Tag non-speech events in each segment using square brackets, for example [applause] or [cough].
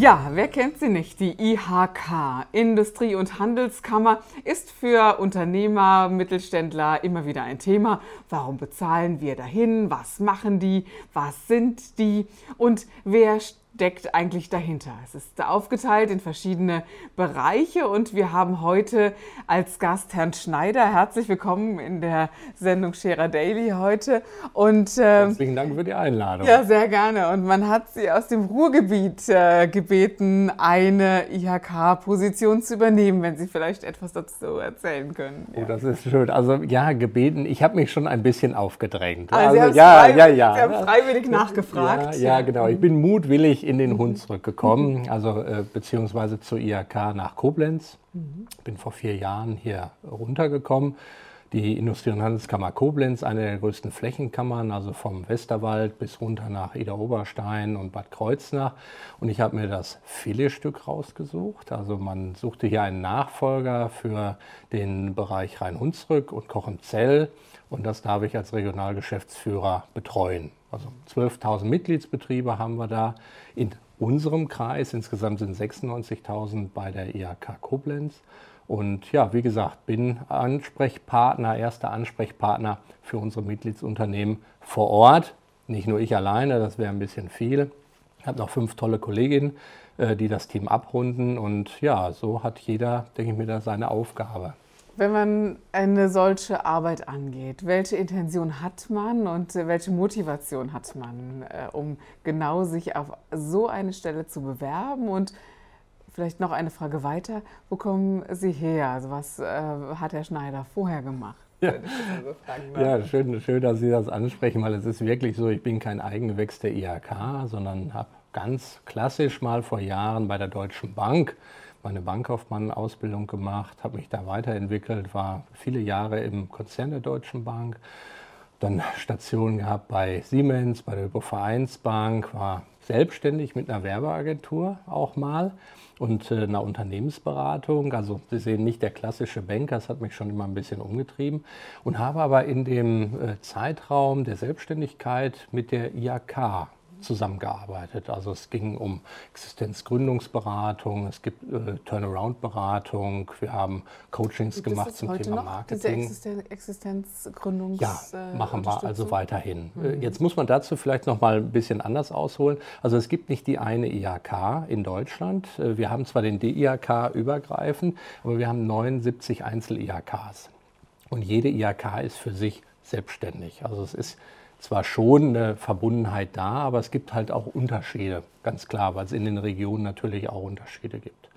Ja, wer kennt sie nicht? Die IHK, Industrie- und Handelskammer, ist für Unternehmer, Mittelständler immer wieder ein Thema. Warum bezahlen wir dahin? Was machen die? Was sind die? Und wer steckt eigentlich dahinter? Es ist aufgeteilt in verschiedene Bereiche und wir haben heute als Gast Herrn Schneider. Herzlich willkommen in der Sendung Scherer Daily heute. Und, äh, Herzlichen Dank für die Einladung. Ja, sehr gerne. Und man hat Sie aus dem Ruhrgebiet äh, gebeten, eine IHK-Position zu übernehmen, wenn Sie vielleicht etwas dazu erzählen können. Oh, ja. Oh, das ist schön. Also ja, gebeten. Ich habe mich schon ein bisschen aufgedrängt. Also, also ja, ja, ja. Sie haben freiwillig nachgefragt. Ja, ja, genau. Ich bin mutwillig in den Hund zurückgekommen, also äh, beziehungsweise zur IHK nach Koblenz. Ich bin vor vier Jahren hier runtergekommen. Die Industrie- und Handelskammer Koblenz, eine der größten Flächenkammern, also vom Westerwald bis runter nach Ida-Oberstein und Bad Kreuznach. Und ich habe mir das Filetstück rausgesucht. Also man suchte hier einen Nachfolger für den Bereich Rhein-Hunsrück und Kochenzell. Und das darf ich als Regionalgeschäftsführer betreuen. Also 12.000 Mitgliedsbetriebe haben wir da in unserem Kreis. Insgesamt sind 96.000 bei der IHK Koblenz. Und ja, wie gesagt, bin Ansprechpartner, erster Ansprechpartner für unsere Mitgliedsunternehmen vor Ort. Nicht nur ich alleine, das wäre ein bisschen viel. Ich habe noch fünf tolle Kolleginnen, äh, die das Team abrunden. Und ja, so hat jeder, denke ich mir, da seine Aufgabe. Wenn man eine solche Arbeit angeht, welche Intention hat man und welche Motivation hat man, äh, um genau sich auf so eine Stelle zu bewerben? Und vielleicht noch eine Frage weiter, wo kommen Sie her? Also was äh, hat Herr Schneider vorher gemacht? Ja, ja schön, schön, dass Sie das ansprechen, weil es ist wirklich so, ich bin kein Eigengewächs der IHK, sondern habe ganz klassisch mal vor Jahren bei der Deutschen Bank meine Bankkaufmann-Ausbildung gemacht, habe mich da weiterentwickelt, war viele Jahre im Konzern der Deutschen Bank, dann Stationen gehabt bei Siemens, bei der Hypovereinsbank, war selbstständig mit einer Werbeagentur auch mal und äh, einer Unternehmensberatung. Also Sie sehen nicht der klassische Banker, das hat mich schon immer ein bisschen umgetrieben und habe aber in dem äh, Zeitraum der Selbstständigkeit mit der IAK zusammengearbeitet. Also es ging um Existenzgründungsberatung, es gibt äh, Turnaround-Beratung, wir haben Coachings gibt gemacht zum Thema Marketing. Diese Existenzgründungs ja, äh, machen wir also weiterhin. Äh, mhm. Jetzt muss man dazu vielleicht noch mal ein bisschen anders ausholen. Also es gibt nicht die eine IHK in Deutschland. Äh, wir haben zwar den DIHK übergreifend, aber wir haben 79 Einzel-IHKs. Und jede IHK ist für sich selbstständig. Also es ist zwar schon eine Verbundenheit da, aber es gibt halt auch Unterschiede, ganz klar, weil es in den Regionen natürlich auch Unterschiede gibt.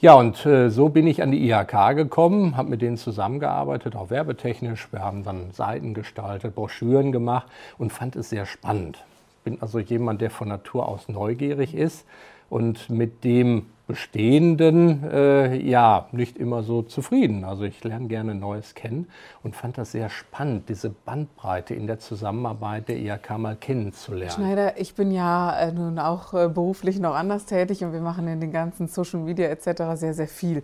Ja, und äh, so bin ich an die IHK gekommen, habe mit denen zusammengearbeitet, auch werbetechnisch. Wir haben dann Seiten gestaltet, Broschüren gemacht und fand es sehr spannend. Bin also jemand, der von Natur aus neugierig ist und mit dem Bestehenden äh, ja nicht immer so zufrieden. Also ich lerne gerne Neues kennen und fand das sehr spannend, diese Bandbreite in der Zusammenarbeit der IHK mal kennenzulernen. Schneider, ich bin ja äh, nun auch äh, beruflich noch anders tätig und wir machen in den ganzen Social Media etc. sehr, sehr viel.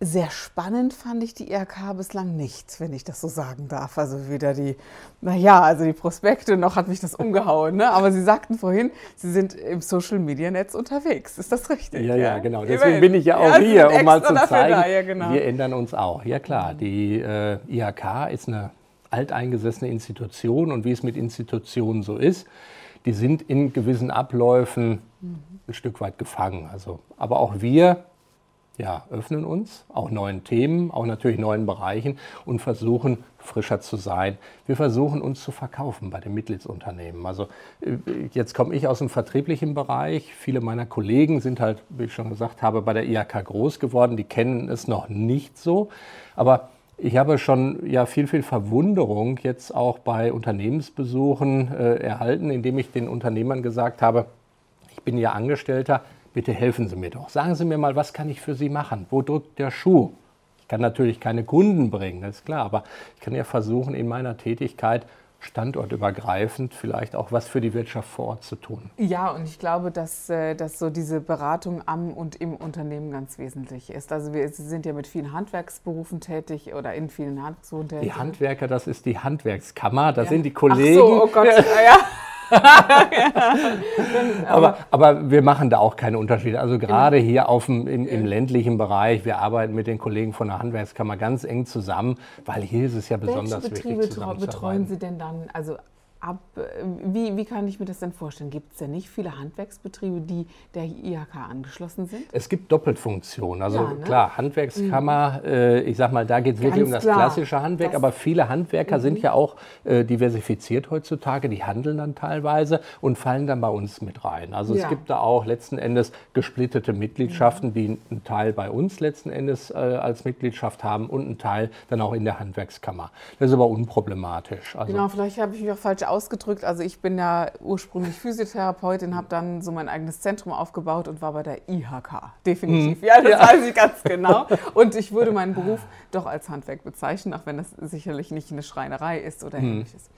Sehr spannend fand ich die IRK bislang nicht, wenn ich das so sagen darf. Also weder die, naja, also die Prospekte noch hat mich das umgehauen. Ne? Aber Sie sagten vorhin, Sie sind im Social Media Netz unterwegs. Ist das richtig? Ja, ja, ja genau. Deswegen bin ich ja auch ja, hier, um mal zu zeigen, ja, genau. wir ändern uns auch. Ja klar, die äh, IHK ist eine alteingesessene Institution und wie es mit Institutionen so ist, die sind in gewissen Abläufen ein Stück weit gefangen. Also, aber auch wir ja, öffnen uns, auch neuen Themen, auch natürlich neuen Bereichen und versuchen frischer zu sein. Wir versuchen uns zu verkaufen bei den Mitgliedsunternehmen. Also äh, jetzt komme ich aus dem vertrieblichen Bereich. Viele meiner Kollegen sind halt, wie ich schon gesagt habe, bei der IHK groß geworden. Die kennen es noch nicht so. Aber ich habe schon ja viel, viel Verwunderung jetzt auch bei Unternehmensbesuchen äh, erhalten, indem ich den Unternehmern gesagt habe, ich bin ja Angestellter, bitte helfen Sie mir doch. Sagen Sie mir mal, was kann ich für Sie machen? Wo drückt der Schuh? Ich kann natürlich keine Kunden bringen, das ist klar, aber ich kann ja versuchen, in meiner Tätigkeit standortübergreifend vielleicht auch was für die Wirtschaft vor Ort zu tun. Ja, und ich glaube, dass, äh, dass so diese Beratung am und im Unternehmen ganz wesentlich ist. Also wir sind ja mit vielen Handwerksberufen tätig oder in vielen Handwerksberufen tätig. Die Handwerker, das ist die Handwerkskammer, da ja. sind die Kollegen. Ach so, oh Gott, ja. [laughs] [laughs] aber, aber wir machen da auch keine Unterschiede. Also gerade hier auf dem, im, im, ländlichen Bereich, wir arbeiten mit den Kollegen von der Handwerkskammer ganz eng zusammen, weil hier ist es ja besonders Welche Betriebe wichtig. Betriebe betreuen Sie denn dann? Also ab, äh, wie, wie kann ich mir das denn vorstellen? Gibt es denn nicht viele Handwerksbetriebe, die der IHK angeschlossen sind? Es gibt Doppelfunktionen. Also ja, ne? klar, Handwerkskammer, mhm. äh, ich sag mal, da geht es wirklich um das klar. klassische Handwerk, das aber viele Handwerker mhm. sind ja auch äh, diversifiziert heutzutage, die handeln dann teilweise und fallen dann bei uns mit rein. Also ja. es gibt da auch letzten Endes gesplittete Mitgliedschaften, mhm. die einen Teil bei uns letzten Endes äh, als Mitgliedschaft haben und einen Teil dann auch in der Handwerkskammer. Das ist aber unproblematisch. Also genau, vielleicht habe ich mich auch falsch ausgedrückt. Also ich bin ja ursprünglich Physiotherapeutin, habe dann so mein eigenes Zentrum aufgebaut und war bei der IHK. Definitiv. Mhm. Ja, das ja. weiß ich ganz genau. [laughs] Und ich würde meinen Beruf doch als Handwerk bezeichnen, auch wenn das sicherlich nicht eine Schreinerei ist oder mhm. ähnliches.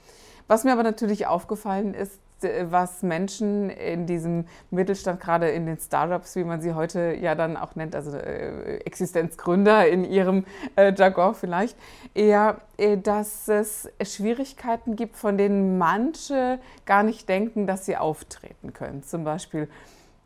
Was mir aber natürlich aufgefallen ist, was Menschen in diesem Mittelstand, gerade in den Startups, wie man sie heute ja dann auch nennt, also äh, Existenzgründer in ihrem äh, Jargon vielleicht, eher, äh, dass es Schwierigkeiten gibt, von denen manche gar nicht denken, dass sie auftreten können. Zum Beispiel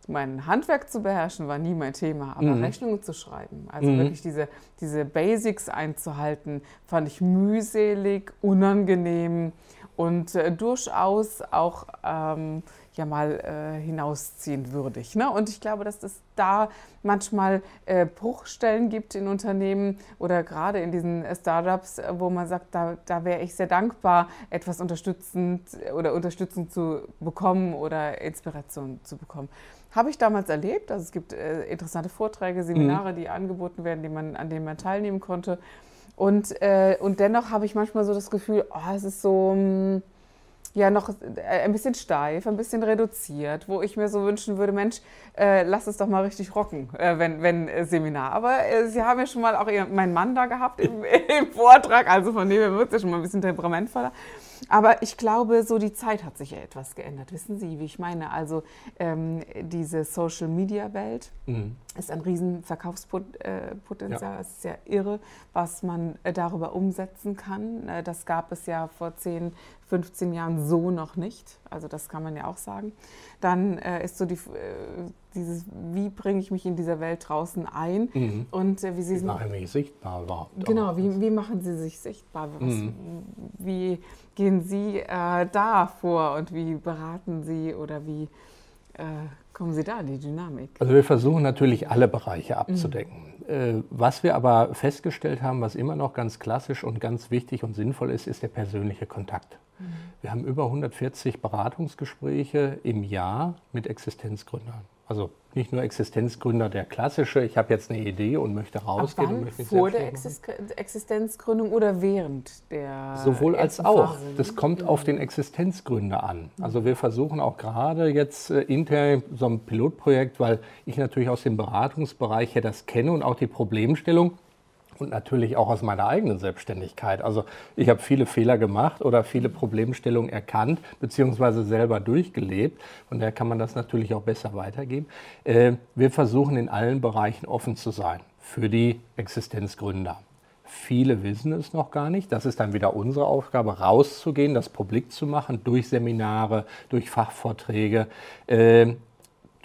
mein Handwerk zu beherrschen war nie mein Thema, aber mhm. Rechnungen zu schreiben, also mhm. wirklich diese, diese Basics einzuhalten, fand ich mühselig, unangenehm und äh, durchaus auch ähm, ja mal äh, hinausziehend würdig. Ne? Und ich glaube, dass es da manchmal äh, Bruchstellen gibt in Unternehmen oder gerade in diesen Startups, wo man sagt, da, da wäre ich sehr dankbar, etwas unterstützend oder Unterstützung zu bekommen oder Inspiration zu bekommen. Habe ich damals erlebt. Also es gibt äh, interessante Vorträge, Seminare, mhm. die angeboten werden, die man, an denen man teilnehmen konnte. Und, äh, und dennoch habe ich manchmal so das Gefühl, oh, es ist so mh, hm, ja noch äh, ein bisschen steif, ein bisschen reduziert, wo ich mir so wünschen würde, Mensch, äh, lass es doch mal richtig rocken, äh, wenn, wenn äh, Seminar. Aber äh, Sie haben ja schon mal auch meinen Mann da gehabt im, [laughs] im Vortrag, also von dem her wird es ja schon mal ein bisschen temperamentvoller. Aber ich glaube, so die Zeit hat sich ja etwas geändert. Wissen Sie, wie ich meine? Also ähm, diese Social-Media-Welt mhm. ist ein riesen Verkaufspotenzial. Ja. Es ist ja irre, was man äh, darüber umsetzen kann. Äh, das gab es ja vor 10, 15 Jahren so noch nicht. Also das kann man ja auch sagen. Dann äh, ist so die, äh, dieses, wie bringe ich mich in dieser Welt draußen ein mhm. und äh, wie Sie wie machen mich sichtbar überhaupt. Genau, wie, wie machen Sie sich sichtbar? Was, mhm. Wie gehen Sie äh, da vor und wie beraten Sie oder wie äh, kommen Sie da in die Dynamik? Also wir versuchen natürlich alle Bereiche abzudecken. Mhm. was wir aber festgestellt haben, was immer noch ganz klassisch und ganz wichtig und sinnvoll ist, ist der persönliche Kontakt. Mhm. Wir haben über 140 Beratungsgespräche im Jahr mit Existenzgründern. Also nicht nur Existenzgründer der klassische, ich habe jetzt eine Idee und möchte rausgehen. Wann? Und vor der Existenzgründung oder während der Sowohl als auch. Das kommt auf den Existenzgründer an. Also wir versuchen auch gerade jetzt äh, intern so ein Pilotprojekt, weil ich natürlich aus dem Beratungsbereich her das kenne und auch die Problemstellung und natürlich auch aus meiner eigenen Selbstständigkeit. Also ich habe viele Fehler gemacht oder viele Problemstellungen erkannt beziehungsweise selber durchgelebt. Und daher kann man das natürlich auch besser weitergeben. Äh, wir versuchen in allen Bereichen offen zu sein für die Existenzgründer. Viele wissen es noch gar nicht. Das ist dann wieder unsere Aufgabe, rauszugehen, das publik zu machen durch Seminare, durch Fachvorträge.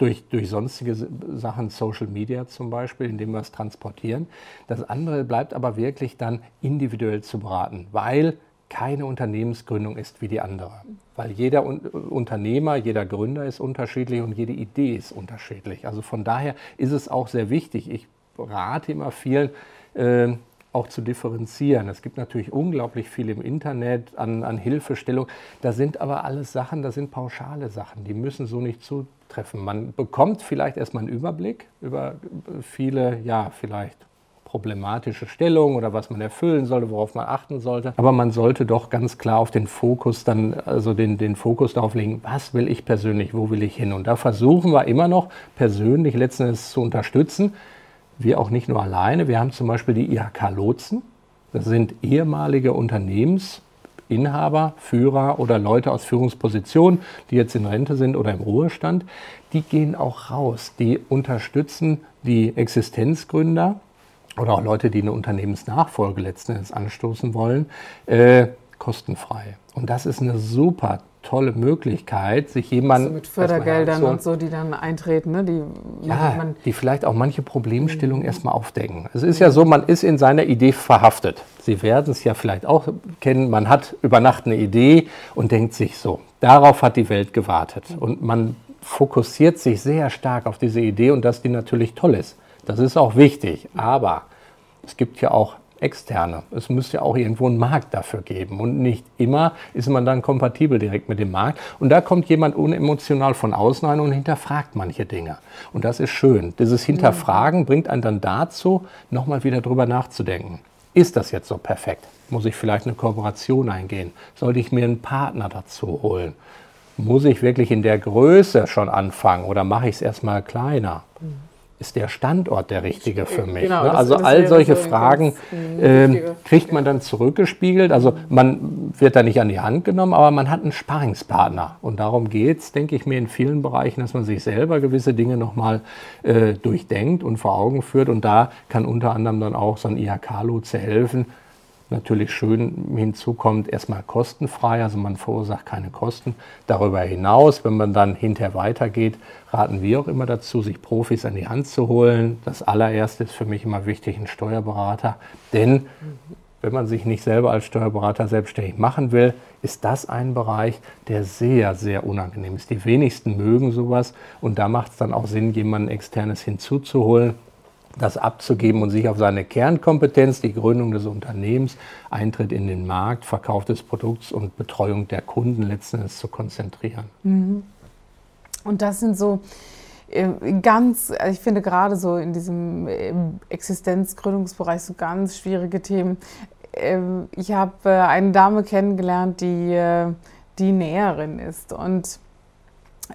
Durch, durch sonstige Sachen, Social Media zum Beispiel, indem wir es transportieren. Das andere bleibt aber wirklich dann individuell zu beraten, weil keine Unternehmensgründung ist wie die andere. Weil jeder Unternehmer, jeder Gründer ist unterschiedlich und jede Idee ist unterschiedlich. Also von daher ist es auch sehr wichtig. Ich rate immer vielen, äh, auch zu differenzieren. Es gibt natürlich unglaublich viel im Internet an, an Hilfestellung. Da sind aber alles Sachen, das sind pauschale Sachen, die müssen so nicht zutreffen. Man bekommt vielleicht erstmal einen Überblick über viele, ja, vielleicht problematische Stellung oder was man erfüllen sollte, worauf man achten sollte. Aber man sollte doch ganz klar auf den Fokus dann, also den, den Fokus darauf legen, was will ich persönlich, wo will ich hin? Und da versuchen wir immer noch persönlich letzten Endes zu unterstützen. Wir auch nicht nur alleine. Wir haben zum Beispiel die IHK Lotsen. Das sind ehemalige Unternehmensinhaber, Führer oder Leute aus Führungspositionen, die jetzt in Rente sind oder im Ruhestand. Die gehen auch raus. Die unterstützen die Existenzgründer oder auch Leute, die eine Unternehmensnachfolge letzten Endes anstoßen wollen, äh, kostenfrei. Und das ist eine super tolle Möglichkeit, sich jemanden. Also mit Fördergeldern und so, die dann eintreten, ne? die, ja, die vielleicht auch manche Problemstellungen mhm. erstmal aufdecken. Es ist ja so, man ist in seiner Idee verhaftet. Sie werden es ja vielleicht auch kennen, man hat über Nacht eine Idee und denkt sich so, darauf hat die Welt gewartet. Und man fokussiert sich sehr stark auf diese Idee und dass die natürlich toll ist. Das ist auch wichtig, aber es gibt ja auch externe. Es müsste ja auch irgendwo einen Markt dafür geben. Und nicht immer ist man dann kompatibel direkt mit dem Markt. Und da kommt jemand unemotional von außen rein und hinterfragt manche Dinge. Und das ist schön. Dieses Hinterfragen bringt einen dann dazu, nochmal wieder drüber nachzudenken. Ist das jetzt so perfekt? Muss ich vielleicht eine Kooperation eingehen? Sollte ich mir einen Partner dazu holen? Muss ich wirklich in der Größe schon anfangen oder mache ich es erstmal kleiner? Mhm ist der Standort der richtige für mich? Genau, ne? Also all solche so Fragen äh, kriegt man dann zurückgespiegelt. Also man wird da nicht an die Hand genommen, aber man hat einen Sparingspartner. Und darum geht es, denke ich mir, in vielen Bereichen, dass man sich selber gewisse Dinge nochmal äh, durchdenkt und vor Augen führt. Und da kann unter anderem dann auch so ein IHK-Lotse helfen, natürlich schön hinzukommt, erstmal kostenfrei, also man verursacht keine Kosten. Darüber hinaus, wenn man dann hinterher weitergeht, raten wir auch immer dazu, sich Profis an die Hand zu holen. Das allererste ist für mich immer wichtig, ein Steuerberater, denn wenn man sich nicht selber als Steuerberater selbstständig machen will, ist das ein Bereich, der sehr, sehr unangenehm ist. Die wenigsten mögen sowas und da macht es dann auch Sinn, jemanden externes hinzuzuholen, das abzugeben und sich auf seine Kernkompetenz, die Gründung des Unternehmens, Eintritt in den Markt, Verkauf des Produkts und Betreuung der Kunden letztendlich zu konzentrieren. Mhm. Und das sind so äh, ganz, ich finde gerade so in diesem äh, Existenzgründungsbereich so ganz schwierige Themen. Ähm, ich habe äh, eine Dame kennengelernt, die, die Näherin ist und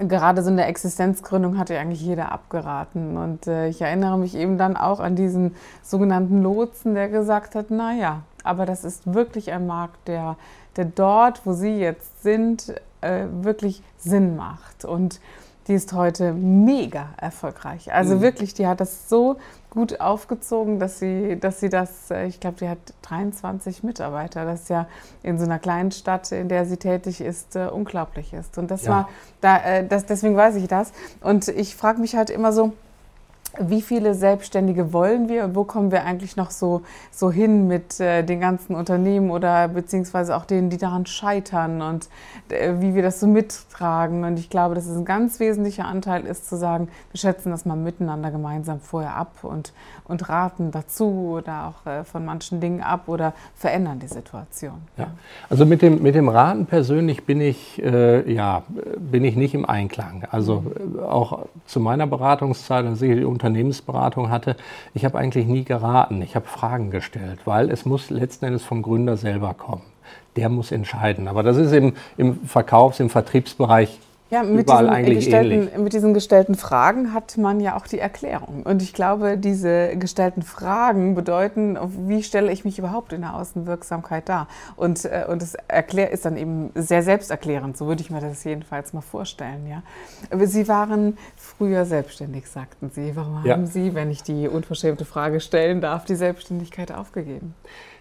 gerade so in der Existenzgründung hatte eigentlich jeder abgeraten. Und äh, ich erinnere mich eben dann auch an diesen sogenannten Lotsen, der gesagt hat, naja, aber das ist wirklich ein Markt, der, der dort, wo Sie jetzt sind, äh, wirklich Sinn macht. Und die ist heute mega erfolgreich. Also mhm. wirklich, die hat das so gut aufgezogen, dass sie, dass sie das, äh, ich glaube, die hat 23 Mitarbeiter. Das ja in so einer kleinen Stadt, in der sie tätig ist, uh, unglaublich ist. Und das ja. war, da, äh, das, deswegen weiß ich das. Und ich frage mich halt immer so, wie viele Selbstständige wollen wir und wo kommen wir eigentlich noch so, so hin mit äh, den ganzen Unternehmen oder beziehungsweise auch denen, die daran scheitern und äh, wie wir das so mittragen. Und ich glaube, dass es ein ganz wesentlicher Anteil ist, zu sagen, wir schätzen das mal miteinander gemeinsam vorher ab und, und raten dazu oder auch äh, von manchen Dingen ab oder verändern die Situation. Ja. Also mit dem, mit dem Raten persönlich bin ich, äh, ja, bin ich nicht im Einklang. Also mhm. auch zu meiner Beratungszeit, als ich die Unternehmensberatung hatte, ich habe eigentlich nie geraten, ich habe Fragen gestellt, weil es muss letzten Endes vom Gründer selber kommen. Der muss entscheiden. Aber das ist im, im Verkaufs-, im Vertriebsbereich ja, mit ähnlich. Mit diesen gestellten Fragen hat man ja auch die Erklärung. Und ich glaube, diese gestellten Fragen bedeuten, wie stelle ich mich überhaupt in der Außenwirksamkeit dar? Und, äh, und das erklär, ist dann eben sehr selbsterklärend, so würde ich mir das jedenfalls mal vorstellen. Ja? Aber Sie waren früher selbstständig, sagten Sie. Warum ja. haben Sie, wenn ich die unverschämte Frage stellen darf, die Selbstständigkeit aufgegeben?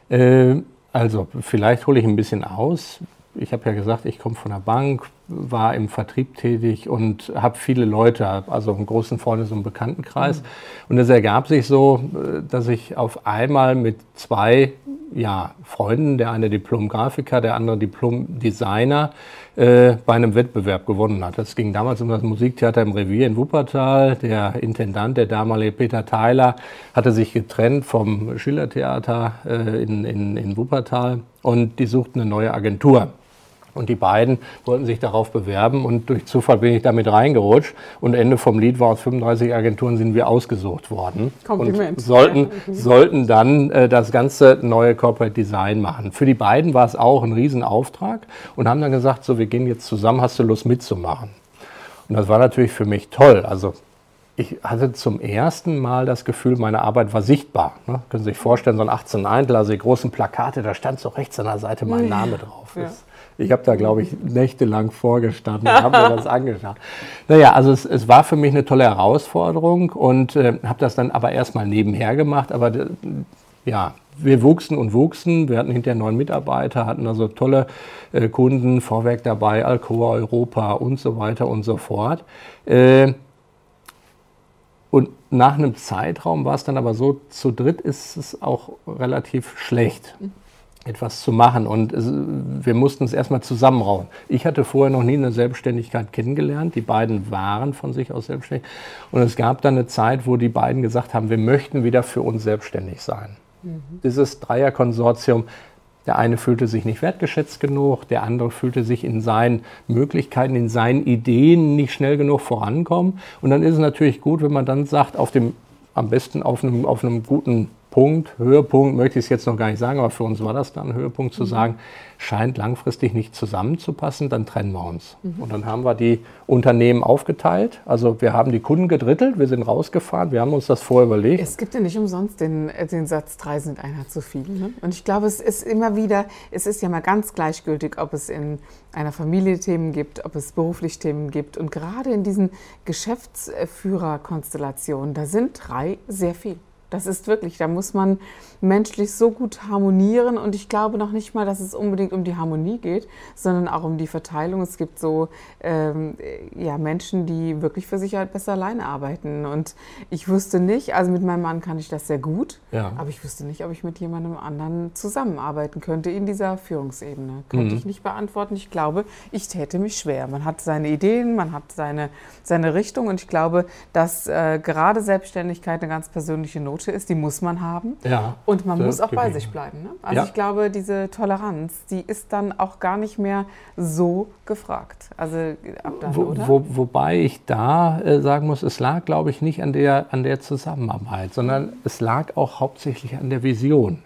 Äh, also vielleicht hole ich ein bisschen aus ich habe ja gesagt, ich komme von der Bank, war im Vertrieb tätig und habe viele Leute, also einen großen Freundes- und Bekanntenkreis. Mhm. Und es ergab sich so, dass ich auf einmal mit zwei ja, Freunden, der eine Diplom-Grafiker, der andere Diplom-Designer, äh, bei einem Wettbewerb gewonnen hat. Das ging damals um das Musiktheater im Revier in Wuppertal. Der Intendant, der damalige Peter Theiler, hatte sich getrennt vom Schillertheater äh, in, in, in Wuppertal und die suchten eine neue Agentur. Und die beiden wollten sich darauf bewerben und durch Zufall bin ich damit reingerutscht. Und Ende vom Lied war aus 35 Agenturen sind wir ausgesucht worden. Kompliment. Und sollten, sollten dann äh, das ganze neue Corporate Design machen. Für die beiden war es auch ein Riesenauftrag und haben dann gesagt, so wir gehen jetzt zusammen, hast du Lust mitzumachen? Und das war natürlich für mich toll. Also ich hatte zum ersten Mal das Gefühl, meine Arbeit war sichtbar. Ne? Können Sie sich vorstellen, so ein 18 Eintel, also die großen Plakate, da stand so rechts an der Seite mein Name drauf. Ja. Ich habe da, glaube ich, nächtelang vorgestanden und habe mir das [laughs] angeschaut. Naja, also es, es, war für mich eine tolle Herausforderung und äh, habe das dann aber erstmal nebenher gemacht. Aber ja, wir wuchsen und wuchsen. Wir hatten hinterher neun Mitarbeiter, hatten also tolle äh, Kunden, Vorwerk dabei, Alcoa Europa und so weiter und so fort. Äh, und nach einem Zeitraum war es dann aber so, zu dritt ist es auch relativ schlecht, etwas zu machen. Und es, wir mussten es erstmal zusammenrauen. Ich hatte vorher noch nie eine Selbstständigkeit kennengelernt. Die beiden waren von sich aus selbstständig. Und es gab dann eine Zeit, wo die beiden gesagt haben, wir möchten wieder für uns selbstständig sein. Mhm. Dieses Dreierkonsortium der eine fühlte sich nicht wertgeschätzt genug, der andere fühlte sich in seinen Möglichkeiten, in seinen Ideen nicht schnell genug vorankommen. Und dann ist es natürlich gut, wenn man dann sagt, auf dem, am besten auf einem, auf einem guten Punkt, Höhepunkt möchte ich es jetzt noch gar nicht sagen, aber für uns war das dann ein Höhepunkt zu mhm. sagen, scheint langfristig nicht zusammenzupassen, dann trennen wir uns. Mhm. Und dann haben wir die Unternehmen aufgeteilt. Also wir haben die Kunden gedrittelt, wir sind rausgefahren, wir haben uns das vorher überlegt. Es gibt ja nicht umsonst den, den Satz, drei sind einer zu viel. Ne? Und ich glaube, es ist immer wieder, es ist ja mal ganz gleichgültig, ob es in einer Familie Themen gibt, ob es beruflich Themen gibt. Und gerade in diesen Geschäftsführerkonstellationen, da sind drei sehr viel. Das ist wirklich, da muss man menschlich so gut harmonieren und ich glaube noch nicht mal, dass es unbedingt um die Harmonie geht, sondern auch um die Verteilung. Es gibt so ähm, ja, Menschen, die wirklich für sich halt besser alleine arbeiten und ich wusste nicht, also mit meinem Mann kann ich das sehr gut, ja. aber ich wusste nicht, ob ich mit jemandem anderen zusammenarbeiten könnte in dieser Führungsebene. Könnte mhm. ich nicht beantworten. Ich glaube, ich täte mich schwer. Man hat seine Ideen, man hat seine, seine Richtung und ich glaube, dass äh, gerade Selbstständigkeit eine ganz persönliche Note ist, die muss man haben. Ja. Und man muss auch bei sich bleiben. Ne? Also ja. ich glaube, diese Toleranz, die ist dann auch gar nicht mehr so gefragt. Also ab dann, wo, oder? Wo, wobei ich da äh, sagen muss, es lag, glaube ich, nicht an der, an der Zusammenarbeit, sondern es lag auch hauptsächlich an der Vision,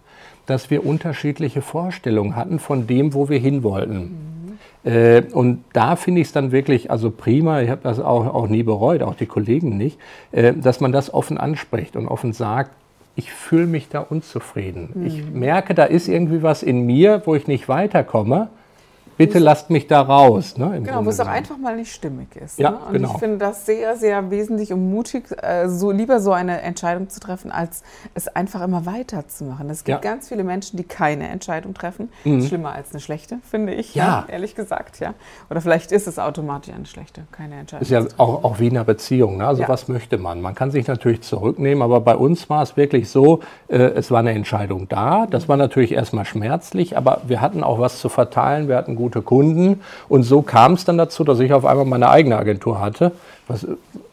dass wir unterschiedliche Vorstellungen hatten von dem, wo wir hin wollten. Mhm. Äh, und da finde ich es dann wirklich, also prima, ich habe das auch, auch nie bereut, auch die Kollegen nicht, äh, dass man das offen anspricht und offen sagt, ich fühle mich da unzufrieden. Mhm. Ich merke, da ist irgendwie was in mir, wo ich nicht weiterkomme bitte lasst mich da raus. Ne, genau, wo es auch einfach mal nicht stimmig ist. Ja, ne? Und genau. ich finde das sehr, sehr wesentlich und mutig, äh, so lieber so eine Entscheidung zu treffen, als es einfach immer weiterzumachen. Es gibt ja. ganz viele Menschen, die keine Entscheidung treffen. Mhm. Schlimmer als eine schlechte, finde ich, ja. [laughs] ehrlich gesagt. ja. Oder vielleicht ist es automatisch eine schlechte, keine Entscheidung. Ist ja auch, auch wie in einer Beziehung. Ne? Also was möchte man? Man kann sich natürlich zurücknehmen, aber bei uns war es wirklich so, äh, es war eine Entscheidung da. Das war natürlich erstmal schmerzlich, aber wir hatten auch was zu verteilen. Wir hatten gut gute Kunden. Und so kam es dann dazu, dass ich auf einmal meine eigene Agentur hatte, was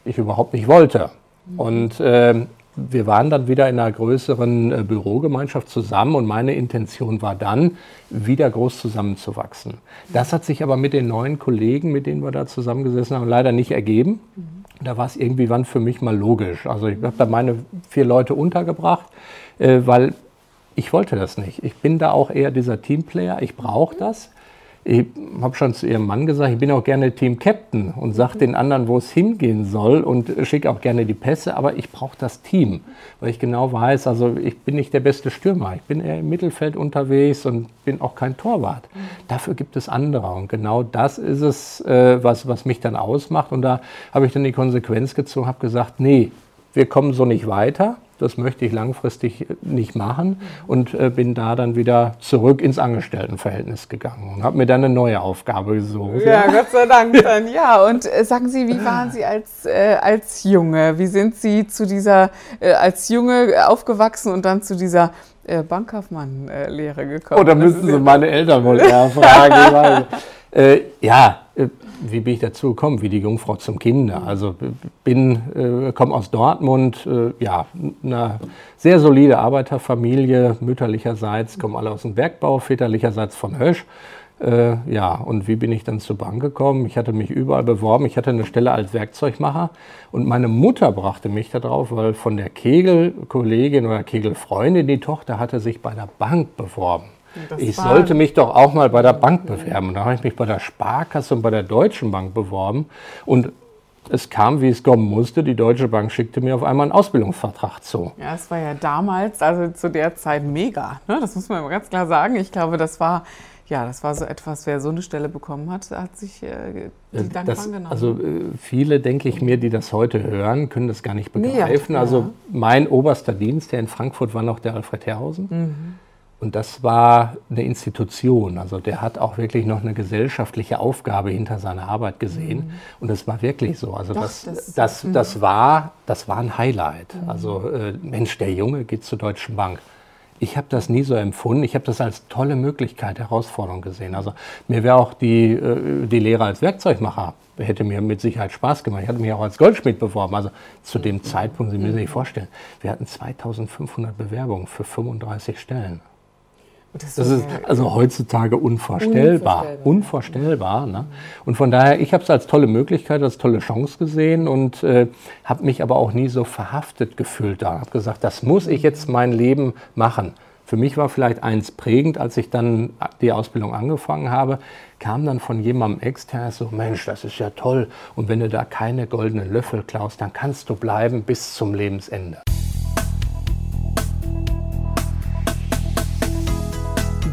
ich überhaupt nicht wollte. Und äh, wir waren dann wieder in einer größeren äh, Bürogemeinschaft zusammen und meine Intention war dann, wieder groß zusammenzuwachsen. Das hat sich aber mit den neuen Kollegen, mit denen wir da zusammengesessen haben, leider nicht ergeben. Da war es irgendwie wann für mich mal logisch. Also ich habe da meine vier Leute untergebracht, äh, weil ich wollte das nicht. Ich bin da auch eher dieser Teamplayer. Ich brauche das. Ich habe schon zu ihrem Mann gesagt, ich bin auch gerne Team Captain und sage mhm. den anderen, wo es hingehen soll und schicke auch gerne die Pässe, aber ich brauche das Team, weil ich genau weiß, also ich bin nicht der beste Stürmer, ich bin eher im Mittelfeld unterwegs und bin auch kein Torwart. Mhm. Dafür gibt es andere und genau das ist es, äh, was, was mich dann ausmacht und da habe ich dann die Konsequenz gezogen, habe gesagt, nee, wir kommen so nicht weiter das möchte ich langfristig nicht machen und äh, bin da dann wieder zurück ins Angestelltenverhältnis gegangen und habe mir dann eine neue Aufgabe gesucht. Ja, ja. Gott sei Dank dann. Ja, und äh, sagen Sie, wie waren Sie als, äh, als Junge? Wie sind Sie zu dieser, äh, als Junge aufgewachsen und dann zu dieser äh, Bankkaufmann-Lehre gekommen? Oh, da müssen Sie meine Eltern wohl eher fragen. [laughs] Äh, ja, wie bin ich dazu gekommen? Wie die Jungfrau zum Kinder. Also bin, äh, komme aus Dortmund, äh, ja, eine sehr solide Arbeiterfamilie, mütterlicherseits, kommen alle aus dem Bergbau, väterlicherseits von Hösch. Äh, ja, und wie bin ich dann zur Bank gekommen? Ich hatte mich überall beworben. Ich hatte eine Stelle als Werkzeugmacher und meine Mutter brachte mich darauf, weil von der Kegelkollegin oder Kegelfreundin die Tochter hatte sich bei der Bank beworben. Das ich sollte mich doch auch mal bei der Bank bewerben. Und da habe ich mich bei der Sparkasse und bei der Deutschen Bank beworben. Und es kam, wie es kommen musste. Die Deutsche Bank schickte mir auf einmal einen Ausbildungsvertrag zu. Ja, es war ja damals, also zu der Zeit mega. Ne? Das muss man ganz klar sagen. Ich glaube, das war ja, das war so etwas, wer so eine Stelle bekommen hat, hat sich äh, die äh, dankbar genommen. Also äh, viele, denke ich mir, die das heute hören, können das gar nicht begreifen. Nee, ja. Also mein oberster Dienst, der in Frankfurt war noch der Alfred Herrhausen. Mhm. Und das war eine Institution. Also der hat auch wirklich noch eine gesellschaftliche Aufgabe hinter seiner Arbeit gesehen. Mhm. Und das war wirklich so. Also Doch, das, das, das, mhm. das, war, das war ein Highlight. Mhm. Also äh, Mensch, der Junge geht zur Deutschen Bank. Ich habe das nie so empfunden. Ich habe das als tolle Möglichkeit, Herausforderung gesehen. Also mir wäre auch die, äh, die Lehre als Werkzeugmacher, hätte mir mit Sicherheit Spaß gemacht. Ich hatte mich auch als Goldschmied beworben. Also zu dem Zeitpunkt, Sie müssen sich vorstellen, wir hatten 2500 Bewerbungen für 35 Stellen. Das, das ist also heutzutage unvorstellbar. Unvorstellbar. unvorstellbar ne? Und von daher, ich habe es als tolle Möglichkeit, als tolle Chance gesehen und äh, habe mich aber auch nie so verhaftet gefühlt da. Habe gesagt, das muss ich jetzt mein Leben machen. Für mich war vielleicht eins prägend, als ich dann die Ausbildung angefangen habe, kam dann von jemandem extern so, Mensch, das ist ja toll. Und wenn du da keine goldenen Löffel klaust, dann kannst du bleiben bis zum Lebensende.